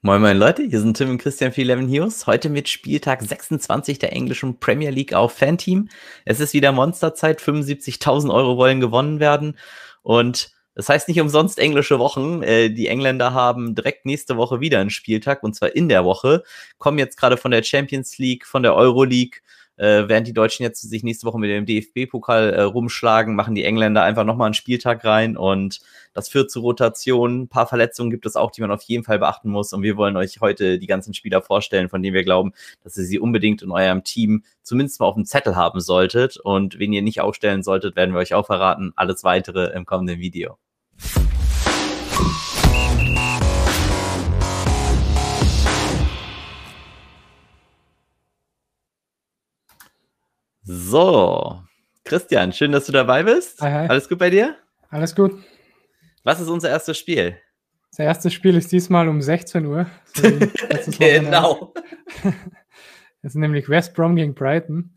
Moin moin Leute, hier sind Tim und Christian für 11 News. Heute mit Spieltag 26 der englischen Premier League auf Fanteam. Es ist wieder Monsterzeit, 75.000 Euro wollen gewonnen werden und das heißt nicht umsonst englische Wochen. Äh, die Engländer haben direkt nächste Woche wieder einen Spieltag und zwar in der Woche. Kommen jetzt gerade von der Champions League, von der Euro League äh, während die Deutschen jetzt sich nächste Woche mit dem DFB-Pokal äh, rumschlagen, machen die Engländer einfach nochmal einen Spieltag rein und das führt zu Rotationen. Ein paar Verletzungen gibt es auch, die man auf jeden Fall beachten muss. Und wir wollen euch heute die ganzen Spieler vorstellen, von denen wir glauben, dass ihr sie unbedingt in eurem Team zumindest mal auf dem Zettel haben solltet. Und wen ihr nicht aufstellen solltet, werden wir euch auch verraten. Alles weitere im kommenden Video. So, Christian, schön, dass du dabei bist. Hi, hi. Alles gut bei dir? Alles gut. Was ist unser erstes Spiel? Das erste Spiel ist diesmal um 16 Uhr. genau. Das ist nämlich West Brom gegen Brighton.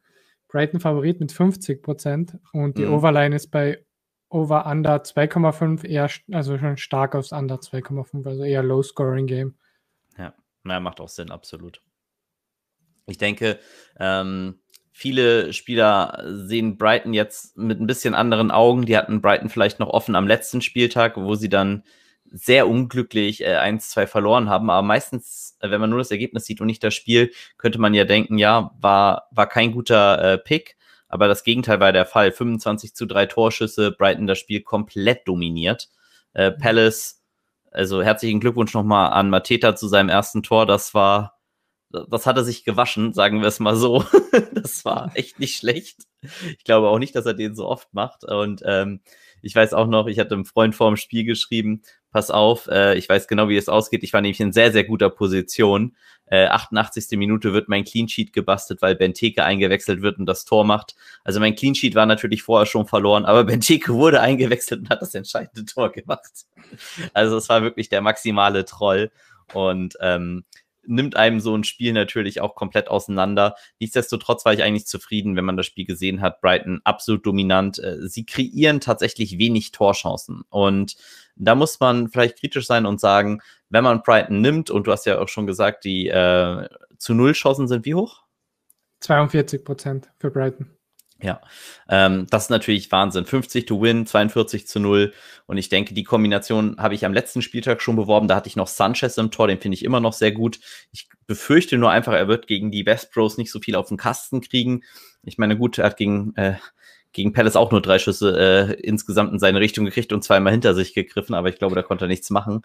Brighton Favorit mit 50 Prozent und die mhm. Overline ist bei Over Under 2,5 eher, also schon stark aufs Under 2,5, also eher Low Scoring Game. Ja, na, macht auch Sinn, absolut. Ich denke, ähm, viele Spieler sehen Brighton jetzt mit ein bisschen anderen Augen. Die hatten Brighton vielleicht noch offen am letzten Spieltag, wo sie dann sehr unglücklich äh, 1-2 verloren haben. Aber meistens, äh, wenn man nur das Ergebnis sieht und nicht das Spiel, könnte man ja denken, ja, war, war kein guter äh, Pick. Aber das Gegenteil war der Fall. 25 zu 3 Torschüsse, Brighton das Spiel komplett dominiert. Äh, Palace, also herzlichen Glückwunsch nochmal an Mateta zu seinem ersten Tor. Das war das hat er sich gewaschen, sagen wir es mal so. das war echt nicht schlecht. Ich glaube auch nicht, dass er den so oft macht. Und ähm, ich weiß auch noch, ich hatte einem Freund vor dem Spiel geschrieben, pass auf, äh, ich weiß genau, wie es ausgeht. Ich war nämlich in sehr, sehr guter Position. Äh, 88. Minute wird mein Clean Sheet gebastelt, weil Benteke eingewechselt wird und das Tor macht. Also mein Clean Sheet war natürlich vorher schon verloren, aber Benteke wurde eingewechselt und hat das entscheidende Tor gemacht. Also es war wirklich der maximale Troll. Und ähm, nimmt einem so ein Spiel natürlich auch komplett auseinander. Nichtsdestotrotz war ich eigentlich zufrieden, wenn man das Spiel gesehen hat. Brighton absolut dominant. Äh, sie kreieren tatsächlich wenig Torchancen. Und da muss man vielleicht kritisch sein und sagen, wenn man Brighton nimmt, und du hast ja auch schon gesagt, die äh, zu Null Chancen sind wie hoch? 42 Prozent für Brighton. Ja, ähm, das ist natürlich Wahnsinn. 50 to win, 42 zu 0. Und ich denke, die Kombination habe ich am letzten Spieltag schon beworben. Da hatte ich noch Sanchez im Tor, den finde ich immer noch sehr gut. Ich befürchte nur einfach, er wird gegen die West Bros nicht so viel auf den Kasten kriegen. Ich meine, gut, er hat gegen, äh, gegen Palace auch nur drei Schüsse äh, insgesamt in seine Richtung gekriegt und zweimal hinter sich gegriffen, aber ich glaube, da konnte er nichts machen.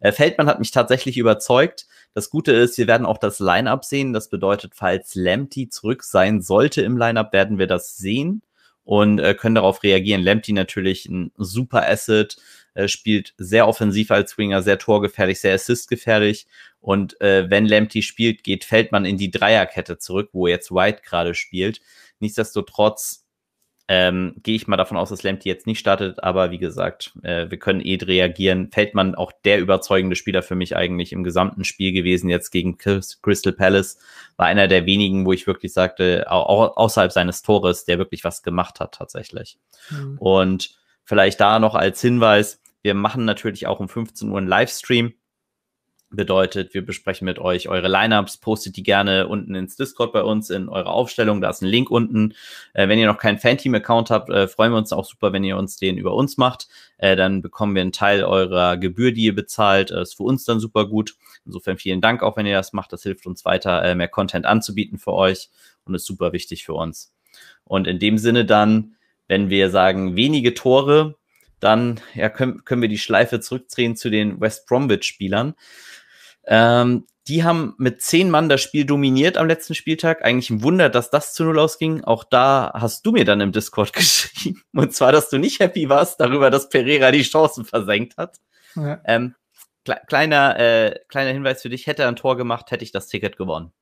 Äh, Feldmann hat mich tatsächlich überzeugt. Das Gute ist, wir werden auch das Line-Up sehen. Das bedeutet, falls Lamptey zurück sein sollte im Line-Up, werden wir das sehen und äh, können darauf reagieren. Lamptey natürlich ein super Asset, äh, spielt sehr offensiv als Winger, sehr torgefährlich, sehr assistgefährlich. Und äh, wenn Lamptey spielt, geht Feldmann in die Dreierkette zurück, wo jetzt White gerade spielt. Nichtsdestotrotz ähm, Gehe ich mal davon aus, dass Lamptey jetzt nicht startet, aber wie gesagt, äh, wir können eh reagieren. Feldmann auch der überzeugende Spieler für mich eigentlich im gesamten Spiel gewesen, jetzt gegen Crystal Palace. War einer der wenigen, wo ich wirklich sagte, auch außerhalb seines Tores, der wirklich was gemacht hat tatsächlich. Mhm. Und vielleicht da noch als Hinweis, wir machen natürlich auch um 15 Uhr einen Livestream Bedeutet, wir besprechen mit euch eure Lineups, postet die gerne unten ins Discord bei uns in eure Aufstellung. Da ist ein Link unten. Äh, wenn ihr noch keinen Fanteam-Account habt, äh, freuen wir uns auch super, wenn ihr uns den über uns macht. Äh, dann bekommen wir einen Teil eurer Gebühr, die ihr bezahlt. Das ist für uns dann super gut. Insofern vielen Dank auch, wenn ihr das macht. Das hilft uns weiter, äh, mehr Content anzubieten für euch und ist super wichtig für uns. Und in dem Sinne dann, wenn wir sagen wenige Tore, dann ja, können, können wir die Schleife zurückdrehen zu den West Bromwich-Spielern. Ähm, die haben mit zehn Mann das Spiel dominiert am letzten Spieltag. Eigentlich ein Wunder, dass das zu null ausging. Auch da hast du mir dann im Discord geschrieben. Und zwar, dass du nicht happy warst darüber, dass Pereira die Chancen versenkt hat. Ja. Ähm, kle kleiner, äh, kleiner Hinweis für dich. Hätte er ein Tor gemacht, hätte ich das Ticket gewonnen.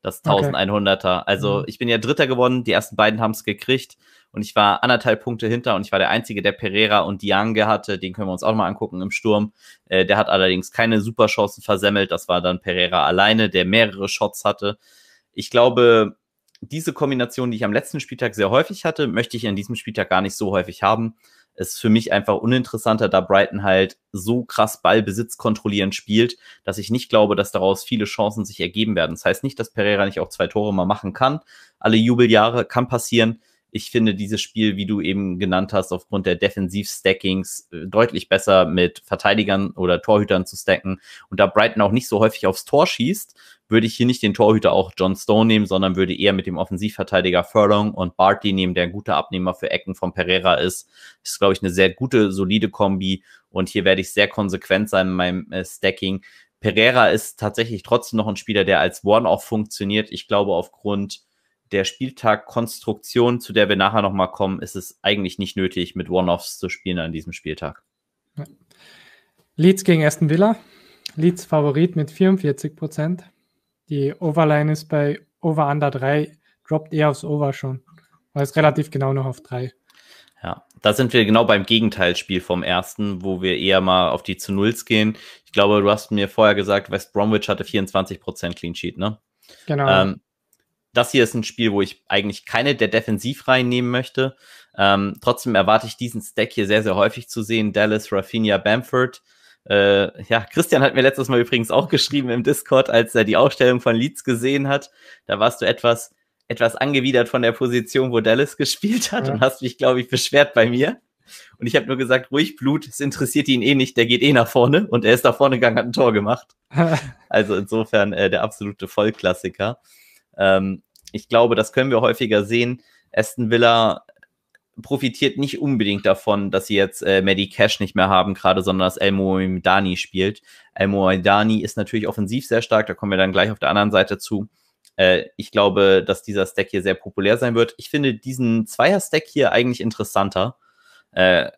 Das 1100er. Also mhm. ich bin ja Dritter gewonnen. Die ersten beiden haben es gekriegt und ich war anderthalb Punkte hinter und ich war der Einzige, der Pereira und Diange hatte. Den können wir uns auch mal angucken im Sturm. Äh, der hat allerdings keine Superchancen versemmelt. Das war dann Pereira alleine, der mehrere Shots hatte. Ich glaube, diese Kombination, die ich am letzten Spieltag sehr häufig hatte, möchte ich an diesem Spieltag gar nicht so häufig haben. ist für mich einfach uninteressanter, da Brighton halt so krass Ballbesitz kontrollierend spielt, dass ich nicht glaube, dass daraus viele Chancen sich ergeben werden. Das heißt nicht, dass Pereira nicht auch zwei Tore mal machen kann. Alle Jubeljahre kann passieren. Ich finde dieses Spiel, wie du eben genannt hast, aufgrund der Defensiv-Stackings äh, deutlich besser mit Verteidigern oder Torhütern zu stacken. Und da Brighton auch nicht so häufig aufs Tor schießt, würde ich hier nicht den Torhüter auch John Stone nehmen, sondern würde eher mit dem Offensivverteidiger Furlong und Barty nehmen, der ein guter Abnehmer für Ecken von Pereira ist. Das ist, glaube ich, eine sehr gute, solide Kombi. Und hier werde ich sehr konsequent sein in meinem äh, Stacking. Pereira ist tatsächlich trotzdem noch ein Spieler, der als One-Off funktioniert. Ich glaube, aufgrund der Spieltag-Konstruktion, zu der wir nachher nochmal kommen, ist es eigentlich nicht nötig, mit One-Offs zu spielen an diesem Spieltag. Ja. Leeds gegen Aston Villa. Leeds Favorit mit 44 Prozent. Die Overline ist bei Over Under 3, droppt eher aufs Over schon. Weil es relativ genau noch auf 3. Ja, da sind wir genau beim Gegenteilspiel vom ersten, wo wir eher mal auf die zu Nulls gehen. Ich glaube, du hast mir vorher gesagt, West Bromwich hatte 24% Clean Sheet, ne? Genau. Ähm, das hier ist ein Spiel, wo ich eigentlich keine der Defensivreihen nehmen möchte. Ähm, trotzdem erwarte ich diesen Stack hier sehr, sehr häufig zu sehen. Dallas, Rafinha, Bamford. Äh, ja, Christian hat mir letztes Mal übrigens auch geschrieben im Discord, als er die Ausstellung von Leeds gesehen hat. Da warst du etwas, etwas angewidert von der Position, wo Dallas gespielt hat ja. und hast mich, glaube ich, beschwert bei mir. Und ich habe nur gesagt, ruhig Blut, es interessiert ihn eh nicht, der geht eh nach vorne und er ist da vorne gegangen, hat ein Tor gemacht. also insofern äh, der absolute Vollklassiker. Ähm, ich glaube, das können wir häufiger sehen. Aston Villa profitiert nicht unbedingt davon, dass sie jetzt äh, Maddie Cash nicht mehr haben, gerade, sondern dass Elmo Dani spielt. Elmo Dani ist natürlich offensiv sehr stark, da kommen wir dann gleich auf der anderen Seite zu. Äh, ich glaube, dass dieser Stack hier sehr populär sein wird. Ich finde diesen Zweier-Stack hier eigentlich interessanter. Äh,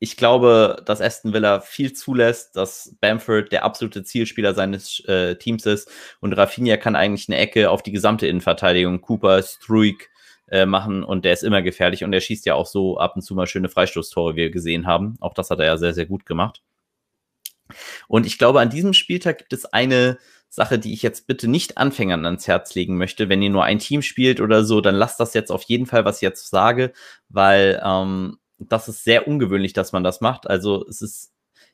ich glaube, dass Aston Villa viel zulässt, dass Bamford der absolute Zielspieler seines äh, Teams ist und Rafinha kann eigentlich eine Ecke auf die gesamte Innenverteidigung, Cooper, Struik äh, machen und der ist immer gefährlich und er schießt ja auch so ab und zu mal schöne Freistoßtore, wie wir gesehen haben. Auch das hat er ja sehr, sehr gut gemacht. Und ich glaube, an diesem Spieltag gibt es eine Sache, die ich jetzt bitte nicht Anfängern ans Herz legen möchte. Wenn ihr nur ein Team spielt oder so, dann lasst das jetzt auf jeden Fall, was ich jetzt sage, weil ähm, das ist sehr ungewöhnlich, dass man das macht. Also es ist,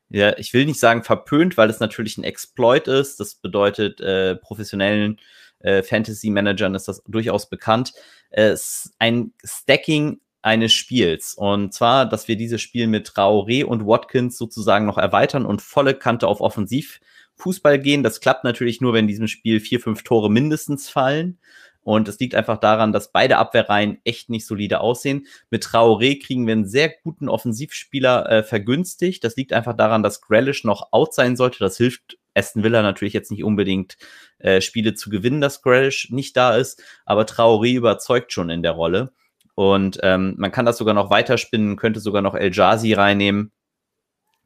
ja, ich will nicht sagen verpönt, weil es natürlich ein Exploit ist. Das bedeutet, äh, professionellen äh, Fantasy-Managern ist das durchaus bekannt. Es ist ein Stacking eines Spiels. Und zwar, dass wir dieses Spiel mit Traoré und Watkins sozusagen noch erweitern und volle Kante auf Offensivfußball gehen. Das klappt natürlich nur, wenn in diesem Spiel vier, fünf Tore mindestens fallen. Und es liegt einfach daran, dass beide Abwehrreihen echt nicht solide aussehen. Mit Traoré kriegen wir einen sehr guten Offensivspieler äh, vergünstigt. Das liegt einfach daran, dass Grealish noch out sein sollte. Das hilft Aston Villa natürlich jetzt nicht unbedingt äh, Spiele zu gewinnen, dass Grealish nicht da ist. Aber Traoré überzeugt schon in der Rolle. Und ähm, man kann das sogar noch weiterspinnen, könnte sogar noch El Jazi reinnehmen.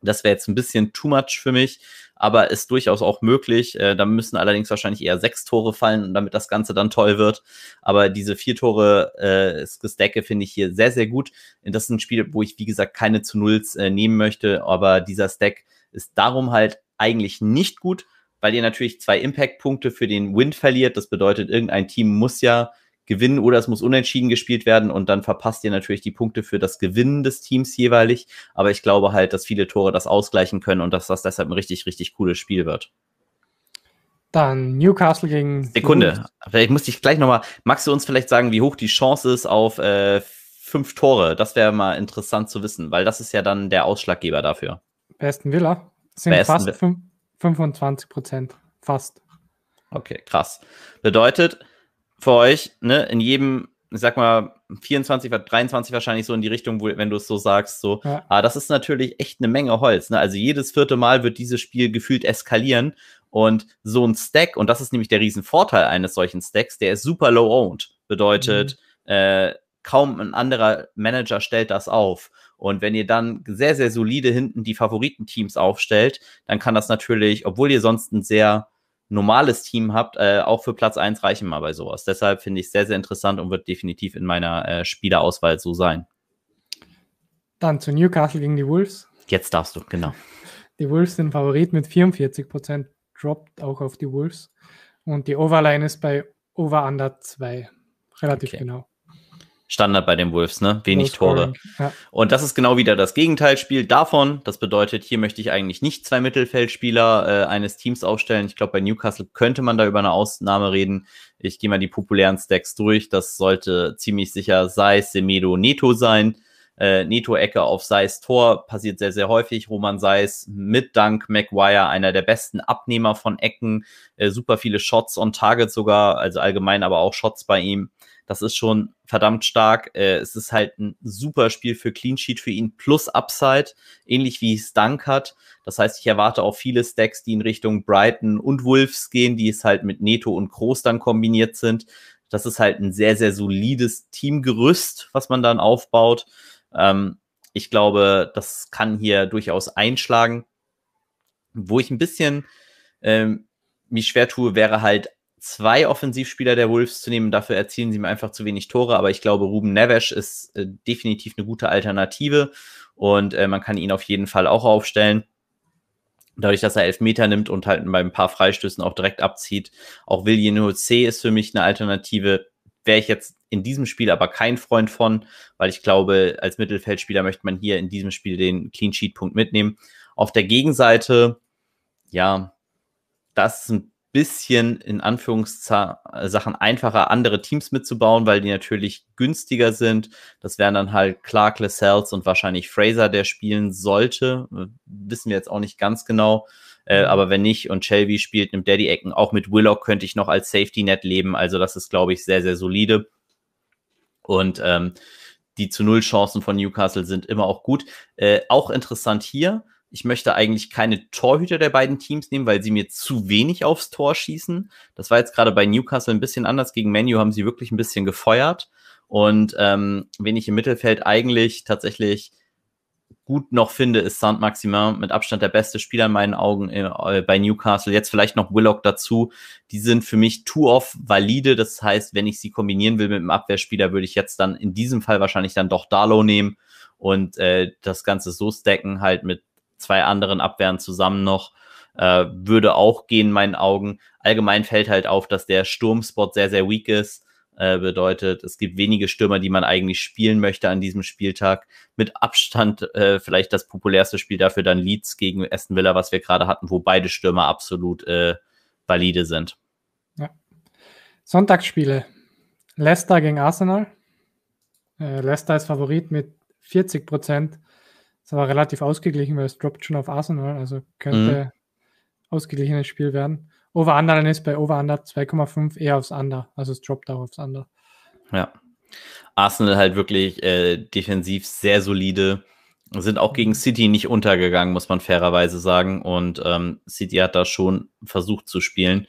Das wäre jetzt ein bisschen too much für mich aber ist durchaus auch möglich. Äh, da müssen allerdings wahrscheinlich eher sechs Tore fallen, damit das Ganze dann toll wird. Aber diese vier Tore äh, Stacke finde ich hier sehr, sehr gut. Das ist ein Spiel, wo ich, wie gesagt, keine zu Nulls äh, nehmen möchte, aber dieser Stack ist darum halt eigentlich nicht gut, weil ihr natürlich zwei Impact-Punkte für den Win verliert. Das bedeutet, irgendein Team muss ja gewinnen oder es muss unentschieden gespielt werden und dann verpasst ihr natürlich die Punkte für das Gewinnen des Teams jeweilig. Aber ich glaube halt, dass viele Tore das ausgleichen können und dass das deshalb ein richtig, richtig cooles Spiel wird. Dann Newcastle gegen. Sekunde, vielleicht muss ich gleich nochmal. Magst du uns vielleicht sagen, wie hoch die Chance ist auf äh, fünf Tore? Das wäre mal interessant zu wissen, weil das ist ja dann der Ausschlaggeber dafür. Besten Villa sind Besten fast 25 Prozent. Fast. Okay, krass. Bedeutet, für euch, ne, in jedem, ich sag mal, 24, 23 wahrscheinlich so in die Richtung, wo, wenn du es so sagst, so, ja. aber das ist natürlich echt eine Menge Holz. Ne? Also jedes vierte Mal wird dieses Spiel gefühlt eskalieren und so ein Stack, und das ist nämlich der Riesenvorteil eines solchen Stacks, der ist super low owned. Bedeutet, mhm. äh, kaum ein anderer Manager stellt das auf. Und wenn ihr dann sehr, sehr solide hinten die Favoritenteams aufstellt, dann kann das natürlich, obwohl ihr sonst ein sehr normales Team habt, äh, auch für Platz 1 reichen mal bei sowas. Deshalb finde ich es sehr, sehr interessant und wird definitiv in meiner äh, Spielerauswahl so sein. Dann zu Newcastle gegen die Wolves. Jetzt darfst du, genau. Die Wolves sind Favorit mit 44 Prozent, droppt auch auf die Wolves. Und die Overline ist bei Over Under 2. Relativ okay. genau. Standard bei den Wolves, ne? Wenig Tore. Ja. Und das ist genau wieder das Gegenteilspiel davon. Das bedeutet, hier möchte ich eigentlich nicht zwei Mittelfeldspieler äh, eines Teams aufstellen. Ich glaube, bei Newcastle könnte man da über eine Ausnahme reden. Ich gehe mal die populären Stacks durch. Das sollte ziemlich sicher Seis, Semedo, Neto sein. Äh, Neto-Ecke auf Seis Tor passiert sehr, sehr häufig. Roman Seis mit Dank McGuire, einer der besten Abnehmer von Ecken. Äh, super viele Shots on Target sogar, also allgemein aber auch Shots bei ihm. Das ist schon verdammt stark. Äh, es ist halt ein super Spiel für Clean Sheet für ihn plus Upside, ähnlich wie es Dunk hat. Das heißt, ich erwarte auch viele Stacks, die in Richtung Brighton und Wolves gehen, die es halt mit Neto und Groß dann kombiniert sind. Das ist halt ein sehr, sehr solides Teamgerüst, was man dann aufbaut. Ähm, ich glaube, das kann hier durchaus einschlagen. Wo ich ein bisschen ähm, mich schwer tue, wäre halt zwei Offensivspieler der Wolves zu nehmen. Dafür erzielen sie mir einfach zu wenig Tore. Aber ich glaube, Ruben Neves ist äh, definitiv eine gute Alternative und äh, man kann ihn auf jeden Fall auch aufstellen. Dadurch, dass er elf Meter nimmt und halt bei ein paar Freistößen auch direkt abzieht. Auch William C ist für mich eine Alternative. Wäre ich jetzt in diesem Spiel aber kein Freund von, weil ich glaube, als Mittelfeldspieler möchte man hier in diesem Spiel den Clean Sheet Punkt mitnehmen. Auf der Gegenseite, ja, das ist ein bisschen in Anführungssachen einfacher, andere Teams mitzubauen, weil die natürlich günstiger sind. Das wären dann halt Clark, Lascelles und wahrscheinlich Fraser, der spielen sollte. Wissen wir jetzt auch nicht ganz genau. Äh, mhm. aber wenn nicht und Shelby spielt, nimmt die Ecken. Auch mit Willock könnte ich noch als Safety Net leben. Also das ist, glaube ich, sehr, sehr solide. Und ähm, die zu Null Chancen von Newcastle sind immer auch gut. Äh, auch interessant hier, ich möchte eigentlich keine Torhüter der beiden Teams nehmen, weil sie mir zu wenig aufs Tor schießen. Das war jetzt gerade bei Newcastle ein bisschen anders. Gegen Menu haben sie wirklich ein bisschen gefeuert. Und ähm, wen ich im Mittelfeld eigentlich tatsächlich gut noch finde, ist Saint Maximin mit Abstand der beste Spieler in meinen Augen äh, bei Newcastle. Jetzt vielleicht noch Willock dazu. Die sind für mich too off valide. Das heißt, wenn ich sie kombinieren will mit einem Abwehrspieler, würde ich jetzt dann in diesem Fall wahrscheinlich dann doch Darlow nehmen und äh, das Ganze so stacken halt mit zwei anderen Abwehren zusammen noch. Äh, würde auch gehen in meinen Augen. Allgemein fällt halt auf, dass der Sturmspot sehr, sehr weak ist. Äh, bedeutet, es gibt wenige Stürmer, die man eigentlich spielen möchte an diesem Spieltag. Mit Abstand äh, vielleicht das populärste Spiel dafür dann Leeds gegen Aston Villa, was wir gerade hatten, wo beide Stürmer absolut äh, valide sind. Ja. Sonntagsspiele. Leicester gegen Arsenal. Äh, Leicester ist Favorit mit 40 Prozent. Es war relativ ausgeglichen, weil es droppt schon auf Arsenal, also könnte mhm. ausgeglichenes Spiel werden. Over Under ist bei Over Under 2,5 eher aufs Under, also es droppt auch aufs Under. Ja. Arsenal halt wirklich äh, defensiv sehr solide. Sind auch gegen City nicht untergegangen, muss man fairerweise sagen. Und ähm, City hat da schon versucht zu spielen.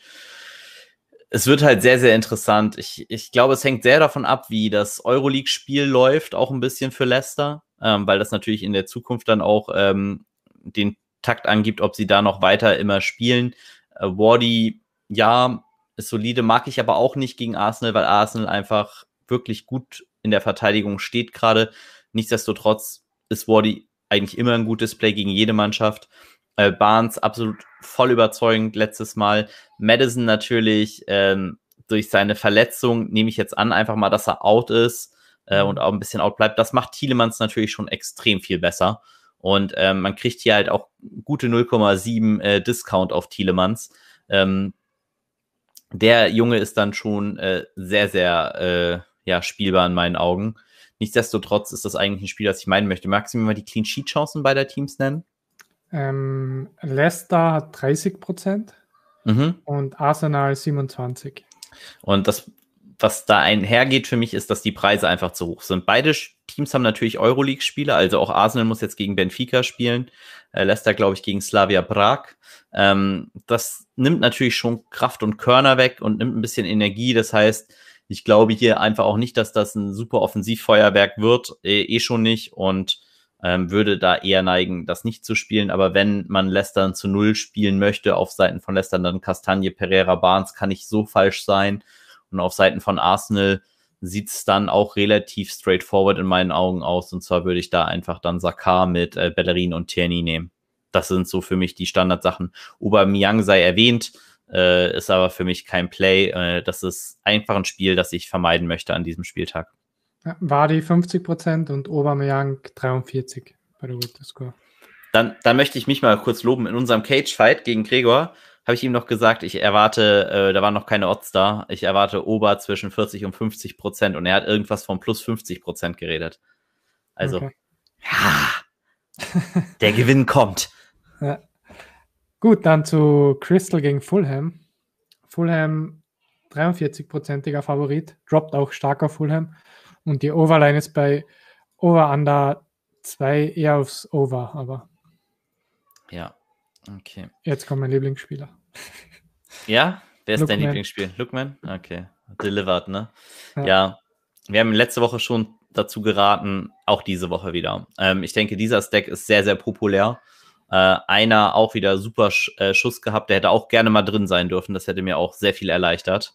Es wird halt sehr, sehr interessant. Ich, ich glaube, es hängt sehr davon ab, wie das Euroleague-Spiel läuft, auch ein bisschen für Leicester ähm, weil das natürlich in der Zukunft dann auch ähm, den Takt angibt, ob sie da noch weiter immer spielen. Äh, Wardy, ja, ist solide, mag ich aber auch nicht gegen Arsenal, weil Arsenal einfach wirklich gut in der Verteidigung steht gerade. Nichtsdestotrotz ist Wardy eigentlich immer ein gutes Play gegen jede Mannschaft. Äh, Barnes absolut voll überzeugend letztes Mal. Madison natürlich ähm, durch seine Verletzung, nehme ich jetzt an, einfach mal, dass er out ist äh, und auch ein bisschen out bleibt. Das macht Thielemanns natürlich schon extrem viel besser. Und ähm, man kriegt hier halt auch gute 0,7 äh, Discount auf Thielemanns. Ähm, der Junge ist dann schon äh, sehr, sehr äh, ja, spielbar in meinen Augen. Nichtsdestotrotz ist das eigentlich ein Spiel, das ich meinen möchte. Magst du mir mal die Clean Sheet Chancen beider Teams nennen? Ähm, Leicester hat 30 Prozent mhm. und Arsenal 27. Und das was da einhergeht für mich, ist, dass die Preise einfach zu hoch sind. Beide Teams haben natürlich Euroleague-Spiele, also auch Arsenal muss jetzt gegen Benfica spielen, äh, Leicester, glaube ich, gegen Slavia Prag. Ähm, das nimmt natürlich schon Kraft und Körner weg und nimmt ein bisschen Energie. Das heißt, ich glaube hier einfach auch nicht, dass das ein super Offensivfeuerwerk wird, eh, eh schon nicht und ähm, würde da eher neigen, das nicht zu spielen. Aber wenn man Leicester zu Null spielen möchte, auf Seiten von Leicester dann Castagne, Pereira, Barnes, kann ich so falsch sein. Und auf Seiten von Arsenal sieht es dann auch relativ straightforward in meinen Augen aus. Und zwar würde ich da einfach dann Sakar mit äh, Bellerin und Tierney nehmen. Das sind so für mich die Standardsachen. Aubameyang sei erwähnt, äh, ist aber für mich kein Play. Äh, das ist einfach ein Spiel, das ich vermeiden möchte an diesem Spieltag. War die 50% und Aubameyang 43 bei der Score. Dann, dann möchte ich mich mal kurz loben. In unserem Cage-Fight gegen Gregor habe ich ihm noch gesagt, ich erwarte, äh, da waren noch keine Odds da, ich erwarte Ober zwischen 40 und 50 Prozent und er hat irgendwas von plus 50 Prozent geredet. Also, okay. ja, der Gewinn kommt. Ja. Gut, dann zu Crystal gegen Fulham. Fulham 43-prozentiger Favorit, droppt auch stark auf Fulham. Und die Overline ist bei Over-Under 2 eher aufs Over, aber. Ja, okay. Jetzt kommt mein Lieblingsspieler. Ja? Wer ist Lookman. dein Lieblingsspiel? Lookman? Okay. Delivered, ne? Ja. ja. Wir haben letzte Woche schon dazu geraten, auch diese Woche wieder. Ähm, ich denke, dieser Stack ist sehr, sehr populär. Äh, einer auch wieder super Sch äh, Schuss gehabt, der hätte auch gerne mal drin sein dürfen. Das hätte mir auch sehr viel erleichtert.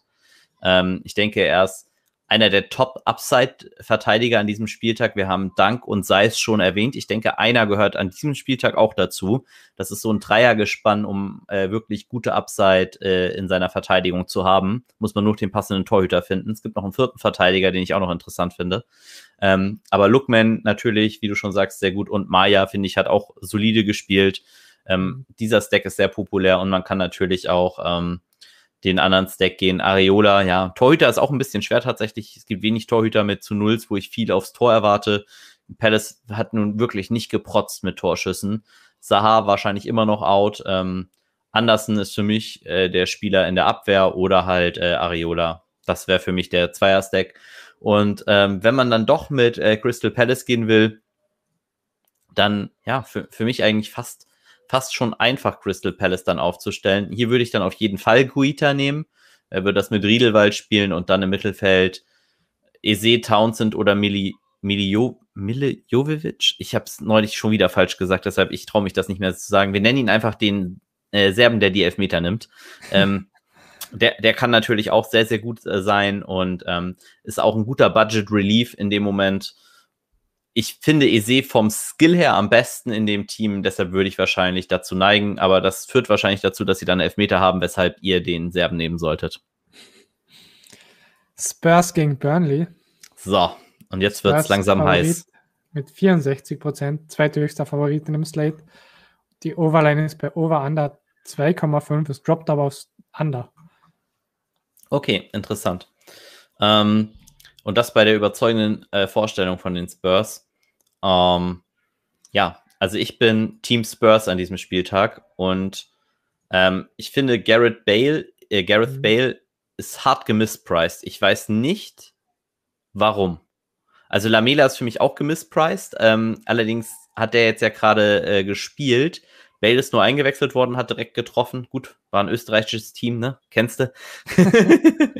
Ähm, ich denke, er ist einer der Top-Upside-Verteidiger an diesem Spieltag. Wir haben Dank und Seis schon erwähnt. Ich denke, einer gehört an diesem Spieltag auch dazu. Das ist so ein Dreiergespann, um äh, wirklich gute Upside äh, in seiner Verteidigung zu haben. Muss man nur den passenden Torhüter finden. Es gibt noch einen vierten Verteidiger, den ich auch noch interessant finde. Ähm, aber Lookman natürlich, wie du schon sagst, sehr gut. Und Maya, finde ich, hat auch solide gespielt. Ähm, dieser Stack ist sehr populär und man kann natürlich auch ähm, den anderen Stack gehen. Areola, ja, Torhüter ist auch ein bisschen schwer tatsächlich. Es gibt wenig Torhüter mit zu Nulls, wo ich viel aufs Tor erwarte. Palace hat nun wirklich nicht geprotzt mit Torschüssen. Sahar wahrscheinlich immer noch out. Ähm, Anderson ist für mich äh, der Spieler in der Abwehr oder halt äh, Areola. Das wäre für mich der Zweier-Stack. Und ähm, wenn man dann doch mit äh, Crystal Palace gehen will, dann ja, für, für mich eigentlich fast fast schon einfach, Crystal Palace dann aufzustellen. Hier würde ich dann auf jeden Fall Guita nehmen. Er würde das mit Riedelwald spielen und dann im Mittelfeld Eze, Townsend oder Mili, Milio. Ich habe es neulich schon wieder falsch gesagt, deshalb ich traue mich das nicht mehr zu sagen. Wir nennen ihn einfach den äh, Serben, der die Elfmeter nimmt. ähm, der, der kann natürlich auch sehr, sehr gut äh, sein und ähm, ist auch ein guter Budget Relief in dem Moment ich finde Eze vom Skill her am besten in dem Team, deshalb würde ich wahrscheinlich dazu neigen, aber das führt wahrscheinlich dazu, dass sie dann Elfmeter haben, weshalb ihr den Serben nehmen solltet. Spurs gegen Burnley. So, und jetzt wird es langsam Favorit heiß. Mit 64 Prozent, zweithöchster Favorit in dem Slate. Die Overline ist bei Over Under 2,5, es droppt aber aufs Under. Okay, interessant. Ähm, und das bei der überzeugenden äh, Vorstellung von den Spurs. Ähm, ja, also ich bin Team Spurs an diesem Spieltag und ähm, ich finde Garrett Bale, äh, Gareth mhm. Bale ist hart gemispriced. Ich weiß nicht, warum. Also Lamela ist für mich auch gemispriced. Ähm, allerdings hat der jetzt ja gerade äh, gespielt. Bale ist nur eingewechselt worden, hat direkt getroffen. Gut, war ein österreichisches Team, ne? Kennst du?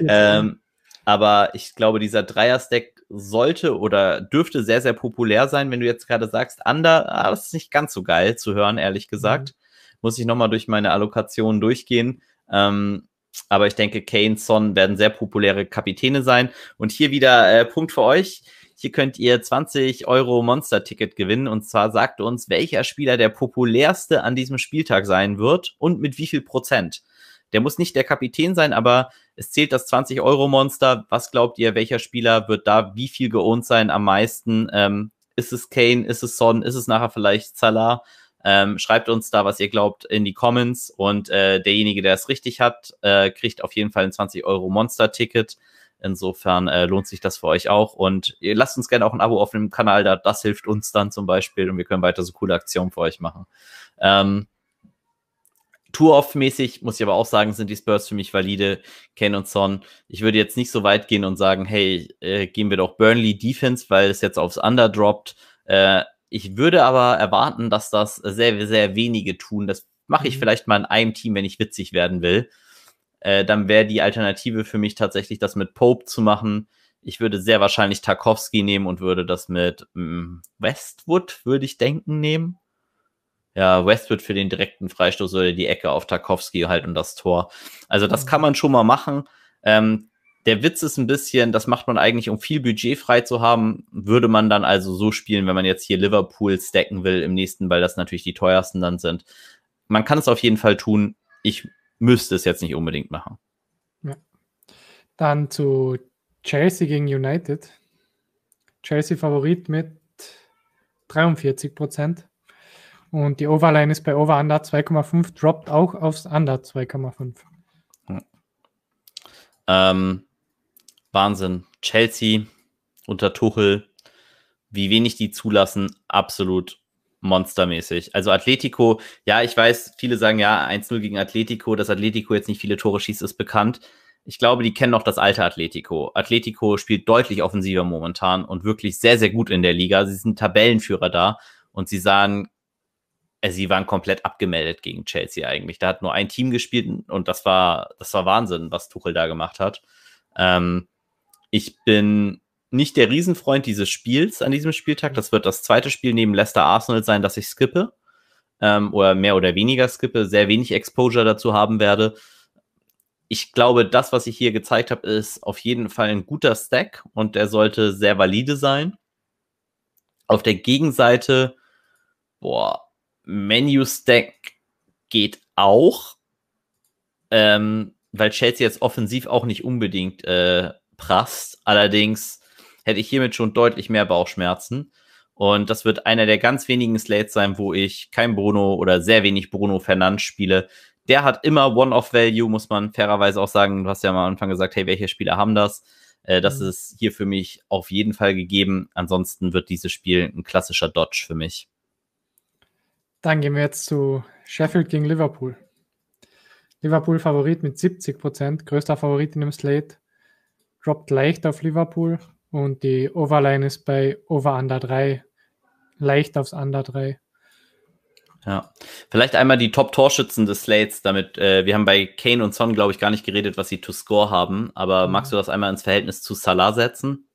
ähm, aber ich glaube, dieser Dreier-Stack sollte oder dürfte sehr, sehr populär sein. Wenn du jetzt gerade sagst, Under, ah, das ist nicht ganz so geil zu hören, ehrlich gesagt. Mhm. Muss ich nochmal durch meine Allokation durchgehen. Ähm, aber ich denke, Kane, Son werden sehr populäre Kapitäne sein. Und hier wieder äh, Punkt für euch. Hier könnt ihr 20 Euro Monster-Ticket gewinnen. Und zwar sagt uns, welcher Spieler der populärste an diesem Spieltag sein wird und mit wie viel Prozent. Der muss nicht der Kapitän sein, aber es zählt das 20-Euro-Monster. Was glaubt ihr, welcher Spieler wird da wie viel geohnt sein am meisten? Ähm, ist es Kane? Ist es Son? Ist es nachher vielleicht Salah? Ähm, schreibt uns da, was ihr glaubt, in die Comments. Und äh, derjenige, der es richtig hat, äh, kriegt auf jeden Fall ein 20-Euro-Monster-Ticket. Insofern äh, lohnt sich das für euch auch. Und ihr lasst uns gerne auch ein Abo auf dem Kanal da. Das hilft uns dann zum Beispiel und wir können weiter so coole Aktionen für euch machen. Ähm, Tour-Off-mäßig muss ich aber auch sagen, sind die Spurs für mich valide. Kane und Son. Ich würde jetzt nicht so weit gehen und sagen, hey, äh, gehen wir doch Burnley Defense, weil es jetzt aufs Under droppt. Äh, ich würde aber erwarten, dass das sehr, sehr wenige tun. Das mache ich mhm. vielleicht mal in einem Team, wenn ich witzig werden will. Äh, dann wäre die Alternative für mich tatsächlich, das mit Pope zu machen. Ich würde sehr wahrscheinlich Tarkovsky nehmen und würde das mit mh, mm, Westwood, würde ich denken, nehmen ja, Westwood für den direkten Freistoß oder die Ecke auf Tarkovsky halt und das Tor. Also das kann man schon mal machen. Ähm, der Witz ist ein bisschen, das macht man eigentlich, um viel Budget frei zu haben, würde man dann also so spielen, wenn man jetzt hier Liverpool stacken will im nächsten, weil das natürlich die teuersten dann sind. Man kann es auf jeden Fall tun. Ich müsste es jetzt nicht unbedingt machen. Ja. Dann zu Chelsea gegen United. Chelsea Favorit mit 43 Prozent. Und die Overline ist bei Over Under 2,5, droppt auch aufs Under 2,5. Ähm, Wahnsinn. Chelsea unter Tuchel, wie wenig die zulassen, absolut monstermäßig. Also Atletico, ja, ich weiß, viele sagen ja, 1-0 gegen Atletico, dass Atletico jetzt nicht viele Tore schießt, ist bekannt. Ich glaube, die kennen noch das alte Atletico. Atletico spielt deutlich offensiver momentan und wirklich sehr, sehr gut in der Liga. Sie sind Tabellenführer da und sie sagen, äh, sie waren komplett abgemeldet gegen Chelsea eigentlich. Da hat nur ein Team gespielt und das war, das war Wahnsinn, was Tuchel da gemacht hat. Ähm, ich bin nicht der Riesenfreund dieses Spiels an diesem Spieltag. Das wird das zweite Spiel neben Leicester Arsenal sein, das ich skippe. Ähm, oder mehr oder weniger skippe, sehr wenig Exposure dazu haben werde ich glaube, das, was ich hier gezeigt habe, ist auf jeden Fall ein guter Stack und der sollte sehr valide sein. Auf der Gegenseite, boah, Menu-Stack geht auch, ähm, weil Chelsea jetzt offensiv auch nicht unbedingt äh, prasst. Allerdings hätte ich hiermit schon deutlich mehr Bauchschmerzen. Und das wird einer der ganz wenigen Slates sein, wo ich kein Bruno oder sehr wenig Bruno Fernandes spiele, der hat immer One-of-Value, muss man fairerweise auch sagen. Du hast ja am Anfang gesagt, hey, welche Spieler haben das? Äh, das mhm. ist hier für mich auf jeden Fall gegeben. Ansonsten wird dieses Spiel ein klassischer Dodge für mich. Dann gehen wir jetzt zu Sheffield gegen Liverpool. Liverpool Favorit mit 70 Prozent, größter Favorit in dem Slate, droppt leicht auf Liverpool und die Overline ist bei Over Under 3, leicht aufs Under 3. Ja, vielleicht einmal die Top-Torschützen des Slates, damit äh, wir haben bei Kane und Son, glaube ich, gar nicht geredet, was sie to score haben, aber mhm. magst du das einmal ins Verhältnis zu Salah setzen?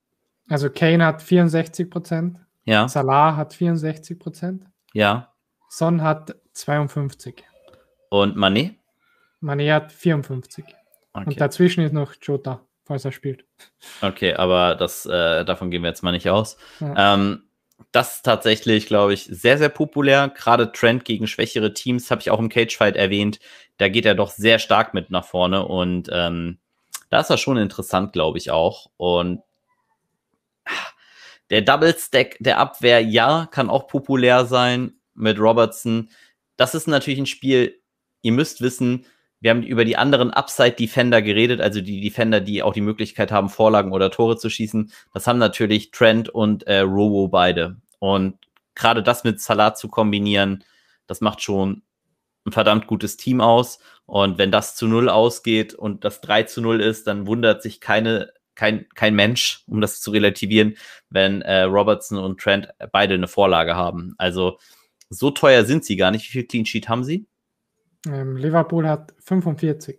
Also Kane hat 64 Prozent. Ja. Salah hat 64 Prozent. Ja. Son hat 52. Und Mané? Mané hat 54. Okay. Und dazwischen ist noch Jota, falls er spielt. Okay, aber das, äh, davon gehen wir jetzt mal nicht aus. Ja. Ähm, das ist tatsächlich, glaube ich, sehr, sehr populär. Gerade Trend gegen schwächere Teams habe ich auch im Cagefight erwähnt. Da geht er doch sehr stark mit nach vorne und ähm, da ist er schon interessant, glaube ich auch. Und der Double Stack der Abwehr, ja, kann auch populär sein mit Robertson. Das ist natürlich ein Spiel, ihr müsst wissen, wir haben über die anderen Upside-Defender geredet, also die Defender, die auch die Möglichkeit haben, Vorlagen oder Tore zu schießen. Das haben natürlich Trent und äh, Robo beide. Und gerade das mit Salat zu kombinieren, das macht schon ein verdammt gutes Team aus. Und wenn das zu null ausgeht und das 3 zu 0 ist, dann wundert sich keine, kein, kein Mensch, um das zu relativieren, wenn äh, Robertson und Trent beide eine Vorlage haben. Also so teuer sind sie gar nicht. Wie viel Clean Sheet haben sie? Ähm, Liverpool hat 45.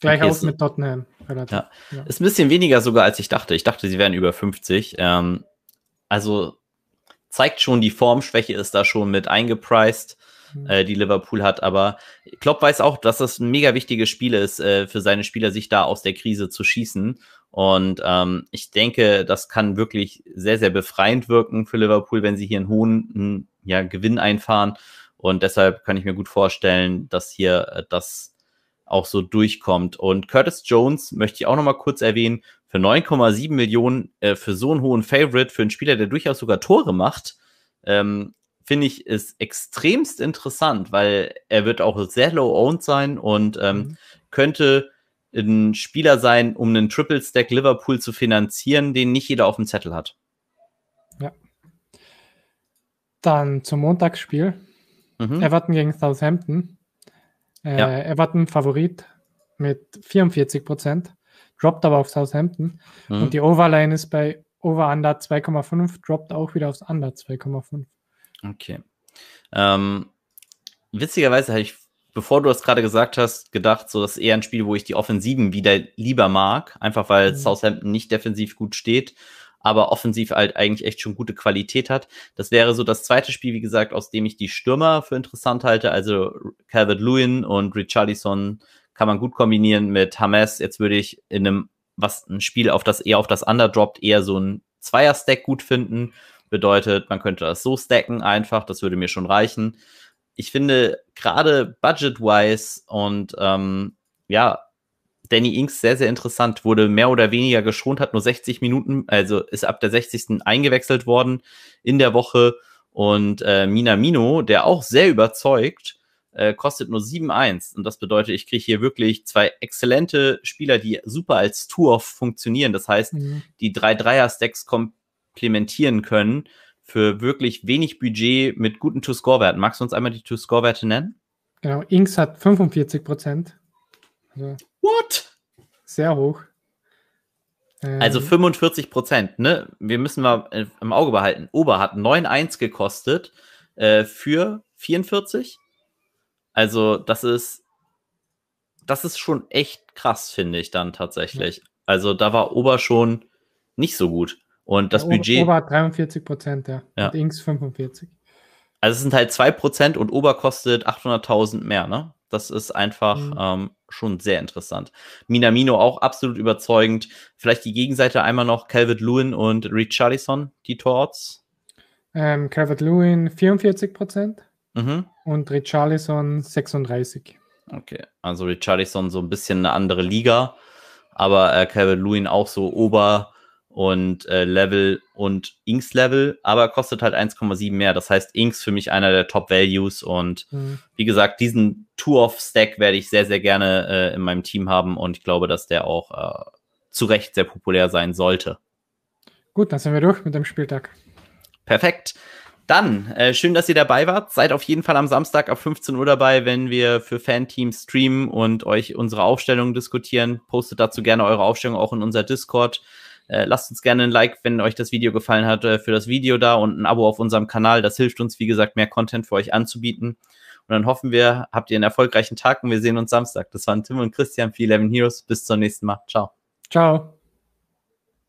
Gleich okay, aus mit Tottenham. Ja. ja. Ist ein bisschen weniger sogar, als ich dachte. Ich dachte, sie wären über 50. Ähm, also zeigt schon, die Formschwäche ist da schon mit eingepreist, mhm. äh, die Liverpool hat. Aber Klopp weiß auch, dass das ein mega wichtiges Spiel ist, äh, für seine Spieler sich da aus der Krise zu schießen. Und ähm, ich denke, das kann wirklich sehr, sehr befreiend wirken für Liverpool, wenn sie hier einen hohen ja, Gewinn einfahren. Und deshalb kann ich mir gut vorstellen, dass hier äh, das auch so durchkommt. Und Curtis Jones möchte ich auch noch mal kurz erwähnen. Für 9,7 Millionen äh, für so einen hohen Favorite, für einen Spieler, der durchaus sogar Tore macht, ähm, finde ich, ist extremst interessant, weil er wird auch sehr low-owned sein und ähm, mhm. könnte ein Spieler sein, um einen Triple Stack Liverpool zu finanzieren, den nicht jeder auf dem Zettel hat. Ja. Dann zum Montagsspiel. Mhm. Everton gegen Southampton. Äh, ja. Everton Favorit mit 44 Prozent, droppt aber auf Southampton. Mhm. Und die Overline ist bei Over Under 2,5, droppt auch wieder aufs Under 2,5. Okay. Ähm, witzigerweise habe ich, bevor du das gerade gesagt hast, gedacht, so das ist eher ein Spiel, wo ich die Offensiven wieder lieber mag, einfach weil mhm. Southampton nicht defensiv gut steht aber offensiv halt eigentlich echt schon gute Qualität hat. Das wäre so das zweite Spiel, wie gesagt, aus dem ich die Stürmer für interessant halte. Also Calvert Lewin und Richarlison kann man gut kombinieren mit Hames. Jetzt würde ich in einem, was ein Spiel auf das eher auf das Underdroppt eher so ein Zweier-Stack gut finden. Bedeutet, man könnte das so stacken einfach, das würde mir schon reichen. Ich finde, gerade budget-wise und ähm, ja, Danny Inks sehr, sehr interessant. Wurde mehr oder weniger geschont, hat nur 60 Minuten, also ist ab der 60. eingewechselt worden in der Woche. Und äh, Minamino, der auch sehr überzeugt, äh, kostet nur 7-1. Und das bedeutet, ich kriege hier wirklich zwei exzellente Spieler, die super als Tour-Off funktionieren. Das heißt, mhm. die drei Dreier-Stacks komplementieren können für wirklich wenig Budget mit guten To-Score-Werten. Magst du uns einmal die To-Score-Werte nennen? Genau, Inks hat 45 Prozent. Also What? Sehr hoch. Also 45 ähm. Prozent, ne? Wir müssen mal äh, im Auge behalten. Ober hat 9,1 gekostet äh, für 44. Also, das ist, das ist schon echt krass, finde ich dann tatsächlich. Ja. Also, da war Ober schon nicht so gut. Und das ja, Budget. Ober hat 43 Prozent, ja. ja. Und Inks 45. Also, es sind halt 2 Prozent und Ober kostet 800.000 mehr, ne? Das ist einfach mhm. ähm, schon sehr interessant. Minamino auch absolut überzeugend. Vielleicht die Gegenseite einmal noch Calvert Lewin und Richarlison, die Torts. Ähm, Calvert Lewin 44 Prozent. Mhm. Und Richarlison 36. Okay, also Richarlison so ein bisschen eine andere Liga, aber äh, Calvin Lewin auch so Ober- und äh, Level und Inks Level, aber kostet halt 1,7 mehr. Das heißt, Inks für mich einer der Top Values und mhm. wie gesagt, diesen Two-of-Stack werde ich sehr, sehr gerne äh, in meinem Team haben und ich glaube, dass der auch äh, zu Recht sehr populär sein sollte. Gut, dann sind wir durch mit dem Spieltag. Perfekt. Dann, äh, schön, dass ihr dabei wart. Seid auf jeden Fall am Samstag ab 15 Uhr dabei, wenn wir für Fanteams streamen und euch unsere Aufstellung diskutieren. Postet dazu gerne eure Aufstellung auch in unser Discord. Äh, lasst uns gerne ein Like, wenn euch das Video gefallen hat, äh, für das Video da und ein Abo auf unserem Kanal. Das hilft uns, wie gesagt, mehr Content für euch anzubieten. Und dann hoffen wir, habt ihr einen erfolgreichen Tag und wir sehen uns Samstag. Das waren Tim und Christian für 11 Heroes. Bis zum nächsten Mal. Ciao. Ciao.